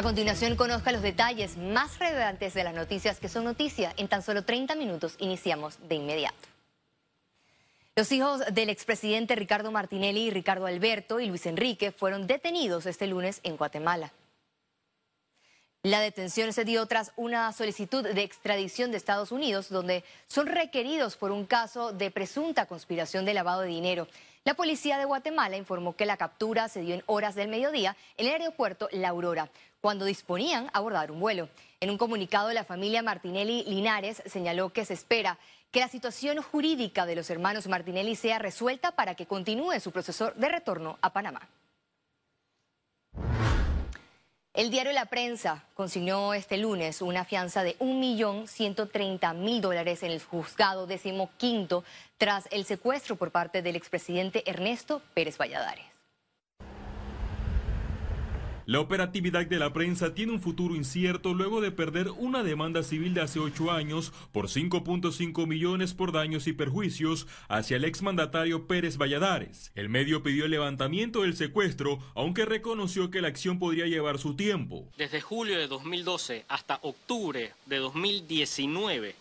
A continuación, conozca los detalles más relevantes de las noticias que son noticia. En tan solo 30 minutos iniciamos de inmediato. Los hijos del expresidente Ricardo Martinelli, Ricardo Alberto y Luis Enrique fueron detenidos este lunes en Guatemala. La detención se dio tras una solicitud de extradición de Estados Unidos, donde son requeridos por un caso de presunta conspiración de lavado de dinero. La policía de Guatemala informó que la captura se dio en horas del mediodía en el aeropuerto La Aurora, cuando disponían a abordar un vuelo. En un comunicado, la familia Martinelli Linares señaló que se espera que la situación jurídica de los hermanos Martinelli sea resuelta para que continúe su proceso de retorno a Panamá. El diario La Prensa consignó este lunes una fianza de 1.130.000 dólares en el juzgado decimoquinto tras el secuestro por parte del expresidente Ernesto Pérez Valladares. La operatividad de la prensa tiene un futuro incierto luego de perder una demanda civil de hace ocho años por 5.5 millones por daños y perjuicios hacia el exmandatario Pérez Valladares. El medio pidió el levantamiento del secuestro, aunque reconoció que la acción podría llevar su tiempo. Desde julio de 2012 hasta octubre de 2019,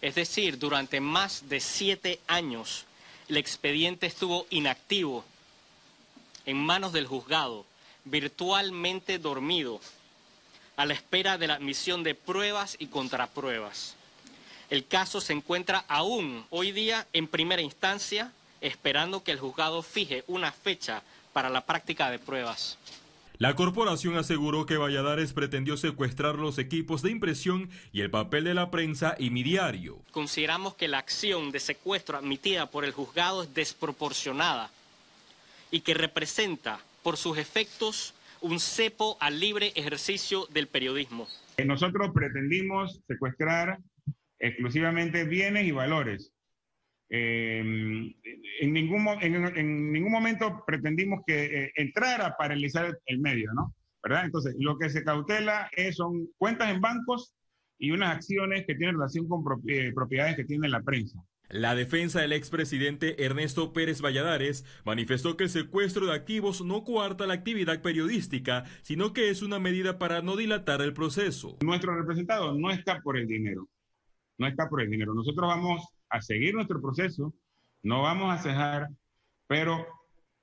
es decir, durante más de siete años, el expediente estuvo inactivo en manos del juzgado virtualmente dormido, a la espera de la admisión de pruebas y contrapruebas. El caso se encuentra aún hoy día en primera instancia, esperando que el juzgado fije una fecha para la práctica de pruebas. La corporación aseguró que Valladares pretendió secuestrar los equipos de impresión y el papel de la prensa y mi diario. Consideramos que la acción de secuestro admitida por el juzgado es desproporcionada y que representa por sus efectos un cepo al libre ejercicio del periodismo. Nosotros pretendimos secuestrar exclusivamente bienes y valores. Em, en, ningún, en, ningún momento pretendimos que eh, entrara a paralizar el medio, ¿no? ¿Verdad? Entonces, lo que se cautela es, son cuentas en bancos y unas acciones que tienen relación con eh, propiedades que tiene la prensa. La defensa del expresidente Ernesto Pérez Valladares manifestó que el secuestro de activos no coarta la actividad periodística, sino que es una medida para no dilatar el proceso. Nuestro representado no está por el dinero, no está por el dinero. Nosotros vamos a seguir nuestro proceso, no vamos a cejar, pero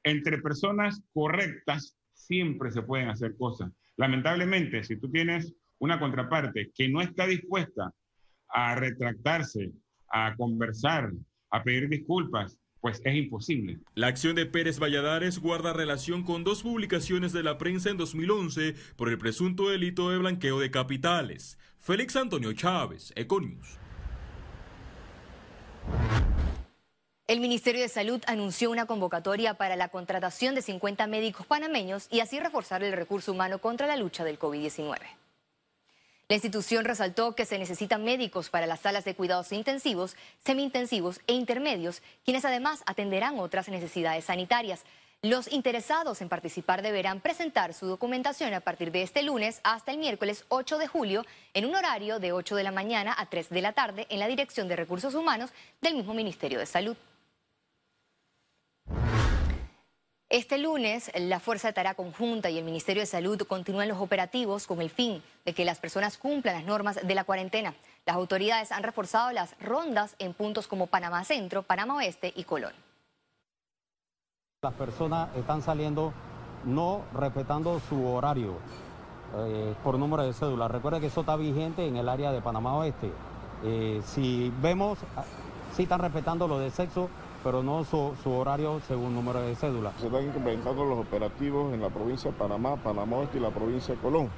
entre personas correctas siempre se pueden hacer cosas. Lamentablemente, si tú tienes una contraparte que no está dispuesta a retractarse, a conversar, a pedir disculpas, pues es imposible. La acción de Pérez Valladares guarda relación con dos publicaciones de la prensa en 2011 por el presunto delito de blanqueo de capitales. Félix Antonio Chávez, Econius. El Ministerio de Salud anunció una convocatoria para la contratación de 50 médicos panameños y así reforzar el recurso humano contra la lucha del COVID-19. La institución resaltó que se necesitan médicos para las salas de cuidados intensivos, semi-intensivos e intermedios, quienes además atenderán otras necesidades sanitarias. Los interesados en participar deberán presentar su documentación a partir de este lunes hasta el miércoles 8 de julio en un horario de 8 de la mañana a 3 de la tarde en la Dirección de Recursos Humanos del mismo Ministerio de Salud. Este lunes, la Fuerza de Tarea Conjunta y el Ministerio de Salud continúan los operativos con el fin de que las personas cumplan las normas de la cuarentena. Las autoridades han reforzado las rondas en puntos como Panamá Centro, Panamá Oeste y Colón. Las personas están saliendo no respetando su horario eh, por número de cédula. Recuerda que eso está vigente en el área de Panamá Oeste. Eh, si vemos, ah, si están respetando lo de sexo, pero no su, horario según número de cédula. Se están implementando los operativos en la provincia de Panamá, Panamá Oeste y la provincia de Colón.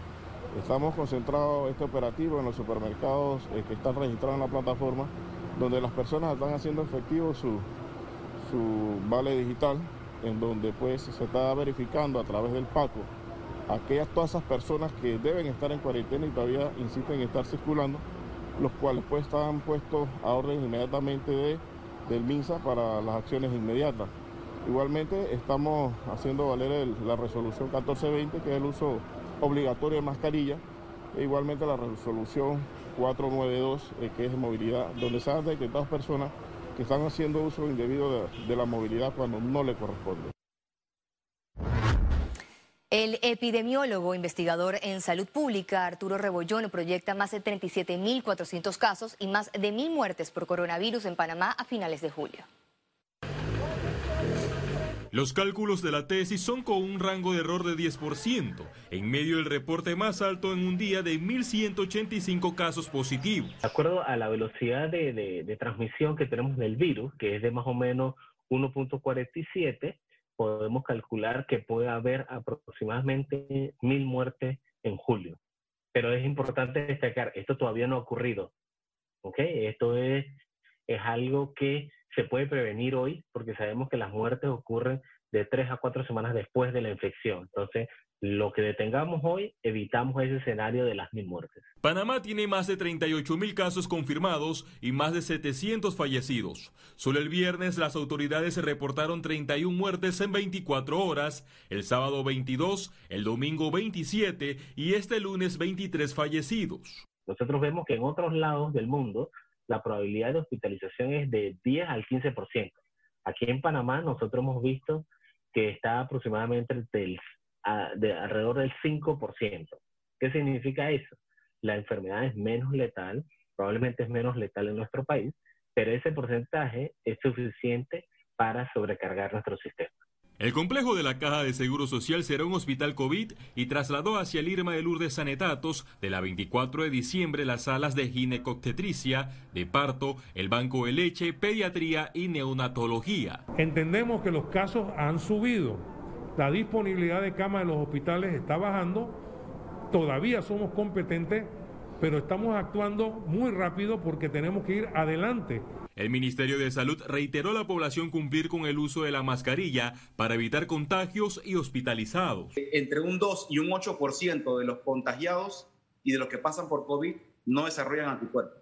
Estamos concentrados este operativo en los supermercados eh, que están registrados en la plataforma, donde las personas están haciendo efectivo su, su vale digital, en donde pues se está verificando a través del PACO aquellas todas esas personas que deben estar en cuarentena y todavía insisten en estar circulando, los cuales pues están puestos a orden inmediatamente de del MINSA para las acciones inmediatas. Igualmente estamos haciendo valer la resolución 1420, que es el uso obligatorio de mascarilla, e igualmente la resolución 492, eh, que es movilidad, donde se han detectado personas que están haciendo uso indebido de la movilidad cuando no le corresponde. El epidemiólogo investigador en salud pública Arturo Rebollón proyecta más de 37.400 casos y más de mil muertes por coronavirus en Panamá a finales de julio. Los cálculos de la tesis son con un rango de error de 10%, en medio del reporte más alto en un día de 1.185 casos positivos. De acuerdo a la velocidad de, de transmisión que tenemos del virus, que es de más o menos 1.47, podemos calcular que puede haber aproximadamente mil muertes en julio. Pero es importante destacar, esto todavía no ha ocurrido. ¿ok? Esto es, es algo que se puede prevenir hoy porque sabemos que las muertes ocurren de tres a cuatro semanas después de la infección. Entonces, lo que detengamos hoy, evitamos ese escenario de las mil muertes. Panamá tiene más de 38 mil casos confirmados y más de 700 fallecidos. Solo el viernes las autoridades reportaron 31 muertes en 24 horas, el sábado 22, el domingo 27 y este lunes 23 fallecidos. Nosotros vemos que en otros lados del mundo la probabilidad de hospitalización es de 10 al 15%. Aquí en Panamá nosotros hemos visto que está aproximadamente del de alrededor del 5%. ¿Qué significa eso? La enfermedad es menos letal, probablemente es menos letal en nuestro país, pero ese porcentaje es suficiente para sobrecargar nuestro sistema. El complejo de la Caja de Seguro Social será un hospital COVID y trasladó hacia el Irma de Lourdes Sanetatos de la 24 de diciembre las salas de ginecobstetricia, de parto, el banco de leche, pediatría y neonatología. Entendemos que los casos han subido la disponibilidad de camas en los hospitales está bajando, todavía somos competentes, pero estamos actuando muy rápido porque tenemos que ir adelante. El Ministerio de Salud reiteró a la población cumplir con el uso de la mascarilla para evitar contagios y hospitalizados. Entre un 2 y un 8% de los contagiados y de los que pasan por COVID no desarrollan anticuerpos.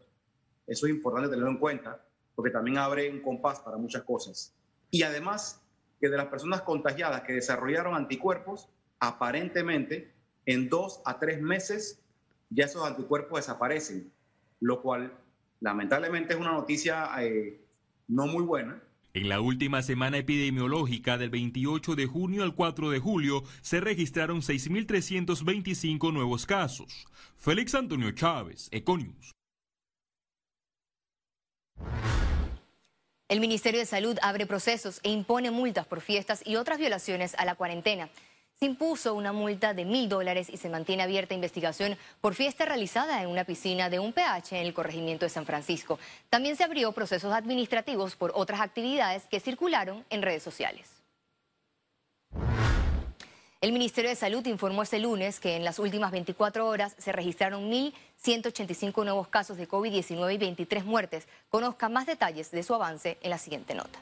Eso es importante tenerlo en cuenta porque también abre un compás para muchas cosas. Y además que de las personas contagiadas que desarrollaron anticuerpos, aparentemente en dos a tres meses ya esos anticuerpos desaparecen, lo cual lamentablemente es una noticia eh, no muy buena. En la última semana epidemiológica del 28 de junio al 4 de julio se registraron 6.325 nuevos casos. Félix Antonio Chávez, Econius. El Ministerio de Salud abre procesos e impone multas por fiestas y otras violaciones a la cuarentena. Se impuso una multa de mil dólares y se mantiene abierta investigación por fiesta realizada en una piscina de un PH en el corregimiento de San Francisco. También se abrió procesos administrativos por otras actividades que circularon en redes sociales. El Ministerio de Salud informó este lunes que en las últimas 24 horas se registraron 1.185 nuevos casos de COVID-19 y 23 muertes. Conozca más detalles de su avance en la siguiente nota.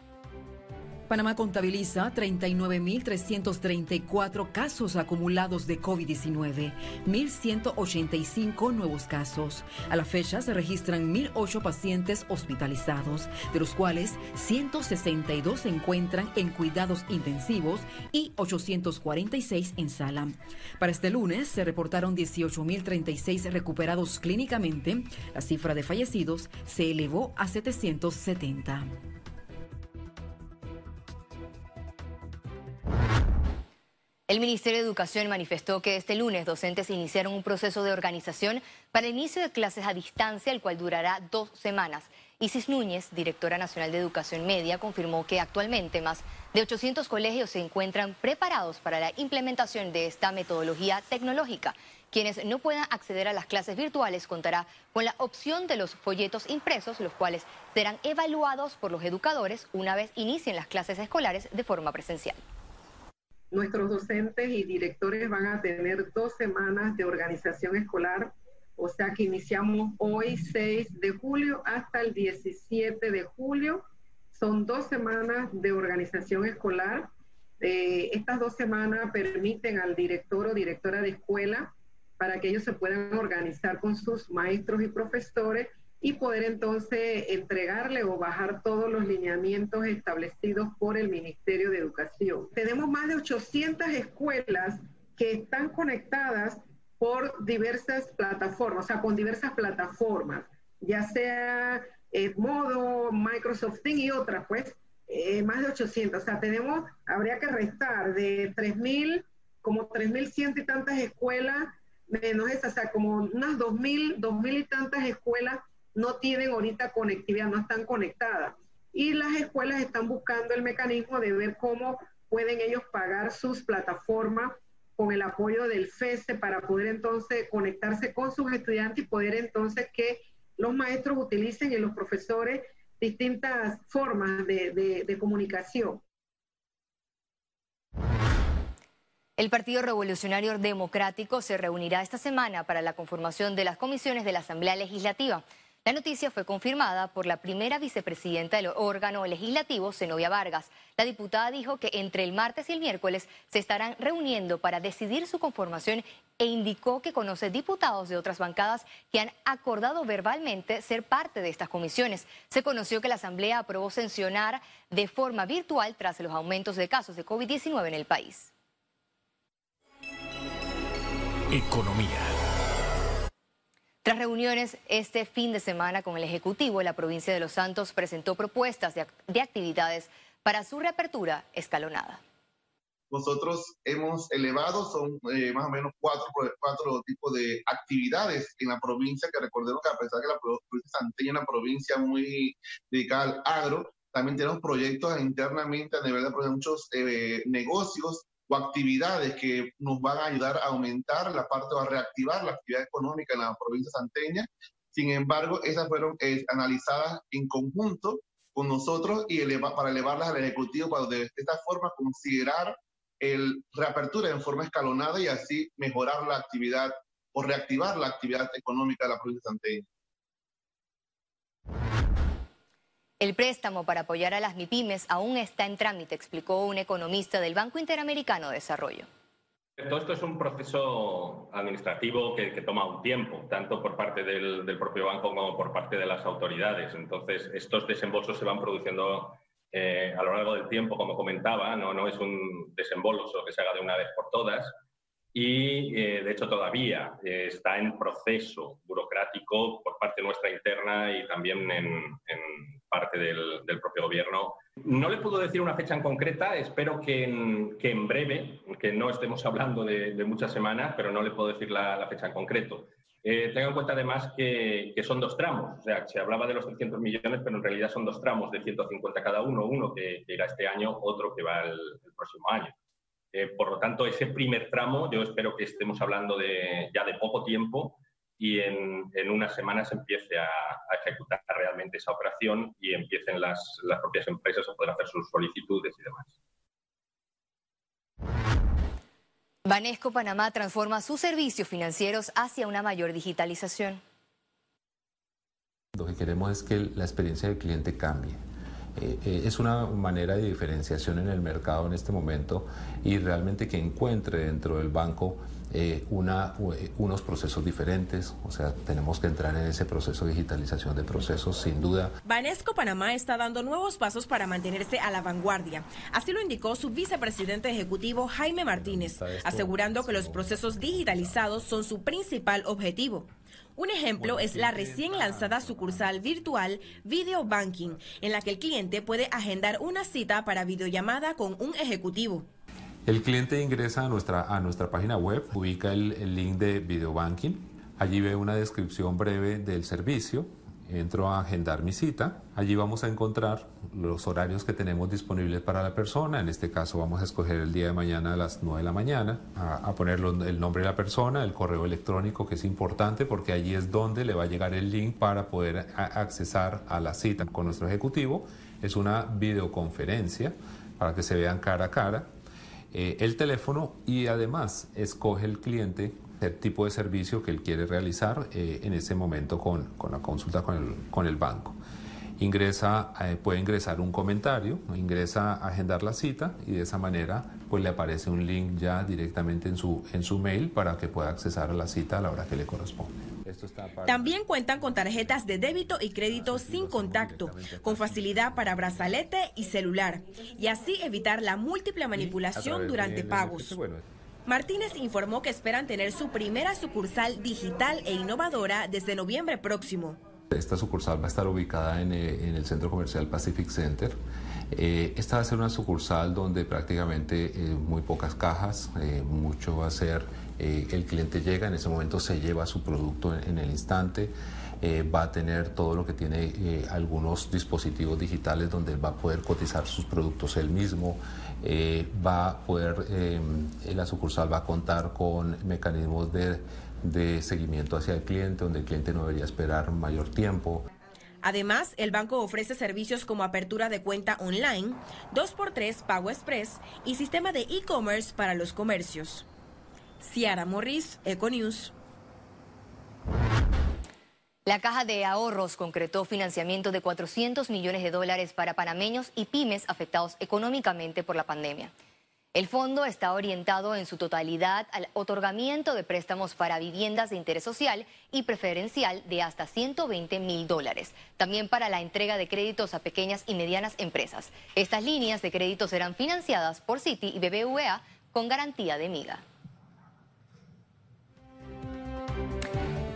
Panamá contabiliza 39.334 casos acumulados de COVID-19, 1.185 nuevos casos. A la fecha se registran 1.008 pacientes hospitalizados, de los cuales 162 se encuentran en cuidados intensivos y 846 en sala. Para este lunes se reportaron 18.036 recuperados clínicamente. La cifra de fallecidos se elevó a 770. El Ministerio de Educación manifestó que este lunes docentes iniciaron un proceso de organización para el inicio de clases a distancia, el cual durará dos semanas. Isis Núñez, directora nacional de Educación Media, confirmó que actualmente más de 800 colegios se encuentran preparados para la implementación de esta metodología tecnológica. Quienes no puedan acceder a las clases virtuales contará con la opción de los folletos impresos, los cuales serán evaluados por los educadores una vez inicien las clases escolares de forma presencial. Nuestros docentes y directores van a tener dos semanas de organización escolar, o sea que iniciamos hoy 6 de julio hasta el 17 de julio. Son dos semanas de organización escolar. Eh, estas dos semanas permiten al director o directora de escuela para que ellos se puedan organizar con sus maestros y profesores y poder entonces entregarle o bajar todos los lineamientos establecidos por el Ministerio de Educación. Tenemos más de 800 escuelas que están conectadas por diversas plataformas, o sea, con diversas plataformas, ya sea eh, Modo, Microsoft Teams y otras, pues, eh, más de 800. O sea, tenemos, habría que restar de 3.000 como 3.100 y tantas escuelas, menos esa, o sea, como unas 2.000, 2.000 y tantas escuelas no tienen ahorita conectividad, no están conectadas. Y las escuelas están buscando el mecanismo de ver cómo pueden ellos pagar sus plataformas con el apoyo del FESE para poder entonces conectarse con sus estudiantes y poder entonces que los maestros utilicen y los profesores distintas formas de, de comunicación. El Partido Revolucionario Democrático se reunirá esta semana para la conformación de las comisiones de la Asamblea Legislativa. La noticia fue confirmada por la primera vicepresidenta del órgano legislativo, Zenobia Vargas. La diputada dijo que entre el martes y el miércoles se estarán reuniendo para decidir su conformación e indicó que conoce diputados de otras bancadas que han acordado verbalmente ser parte de estas comisiones. Se conoció que la Asamblea aprobó sancionar de forma virtual tras los aumentos de casos de COVID-19 en el país. Economía. Tras reuniones este fin de semana con el Ejecutivo, la provincia de Los Santos presentó propuestas de, actividades para su reapertura escalonada. Nosotros hemos elevado, son eh, más o menos cuatro, cuatro tipos de actividades en la provincia, que recordemos que a pesar de que la provincia de es una provincia muy dedicada al agro, también tenemos proyectos internamente a nivel de muchos eh, negocios o actividades que nos van a ayudar a aumentar la parte o a reactivar la actividad económica en la provincia santeña. Sin embargo, esas fueron eh, analizadas en conjunto con nosotros y para elevarlas al Ejecutivo para de esta forma considerar el reapertura en forma escalonada y así mejorar la actividad o reactivar la actividad económica de la provincia santeña. El préstamo para apoyar a las MIPIMES aún está en trámite, explicó un economista del Banco Interamericano de Desarrollo. Todo esto es un proceso administrativo que, toma un tiempo, tanto por parte del, propio banco como por parte de las autoridades. Entonces, estos desembolsos se van produciendo eh, a lo largo del tiempo, como comentaba, no, no es un desembolso que se haga de una vez por todas. Y, eh, de hecho, todavía eh, está en proceso burocrático por parte nuestra interna y también en parte del, propio gobierno. No le puedo decir una fecha en concreta, espero que en, breve, que no estemos hablando de, muchas semanas, pero no le puedo decir la, fecha en concreto. Eh, tenga en cuenta además que, que, son dos tramos, o sea, se hablaba de los 300 millones, pero en realidad son dos tramos de 150 cada uno, uno que, irá este año, otro que va el, próximo año. Eh, por lo tanto, ese primer tramo yo espero que estemos hablando de, ya de poco tiempo y en, en unas semanas empiece a, ejecutar realmente esa operación y empiecen las, las propias empresas a poder hacer sus solicitudes y demás. Banesco Panamá transforma sus servicios financieros hacia una mayor digitalización. Lo que queremos es que la experiencia del cliente cambie. Eh, eh, es una manera de diferenciación en el mercado en este momento y realmente que encuentre dentro del banco eh, una, unos procesos diferentes, o sea, tenemos que entrar en ese proceso de digitalización de procesos, sin duda. Banesco Panamá está dando nuevos pasos para mantenerse a la vanguardia. Así lo indicó su vicepresidente ejecutivo Jaime Martínez, asegurando que los procesos digitalizados son su principal objetivo. Un ejemplo es la recién lanzada sucursal virtual Video Banking, en la que el cliente puede agendar una cita para videollamada con un ejecutivo. El cliente ingresa a nuestra, a nuestra página web, ubica el, link de Video Banking, allí ve una descripción breve del servicio, entro a agendar mi cita, allí vamos a encontrar los horarios que tenemos disponibles para la persona, en este caso vamos a escoger el día de mañana a las 9 de la mañana, a, poner el nombre de la persona, el correo electrónico que es importante porque allí es donde le va a llegar el link para poder accesar a la cita con nuestro ejecutivo, es una videoconferencia para que se vean cara a cara eh, el teléfono y además escoge el cliente el tipo de servicio que él quiere realizar eh, en ese momento con, la consulta con el, con el banco. Ingresa, eh, puede ingresar un comentario, ingresa a agendar la cita y de esa manera pues le aparece un link ya directamente en su, en su mail para que pueda accesar a la cita a la hora que le corresponde. También cuentan con tarjetas de débito y crédito sin contacto, con facilidad para brazalete y celular, y así evitar la múltiple manipulación durante pagos. Martínez informó que esperan tener su primera sucursal digital e innovadora desde noviembre próximo. Esta sucursal va a estar ubicada en, eh, el centro comercial Pacific Center. Eh, esta va a ser una sucursal donde prácticamente eh, muy pocas cajas, eh, mucho va a ser, el cliente llega, en ese momento se lleva su producto en, el instante, va a tener todo lo que tiene algunos dispositivos digitales donde va a poder cotizar sus productos él mismo, va a poder, la sucursal va a contar con mecanismos de, de seguimiento hacia el cliente, donde el cliente no debería esperar mayor tiempo. Además, el banco ofrece servicios como apertura de cuenta online, 2x3 Pago Express y sistema de e-commerce para los comercios. Ciara Morris, Econews. La Caja de Ahorros concretó financiamiento de 400 millones de dólares para panameños y pymes afectados económicamente por la pandemia. El fondo está orientado en su totalidad al otorgamiento de préstamos para viviendas de interés social y preferencial de hasta 120 mil dólares. También para la entrega de créditos a pequeñas y medianas empresas. Estas líneas de crédito serán financiadas por Citi y BBVA con garantía de MIGA.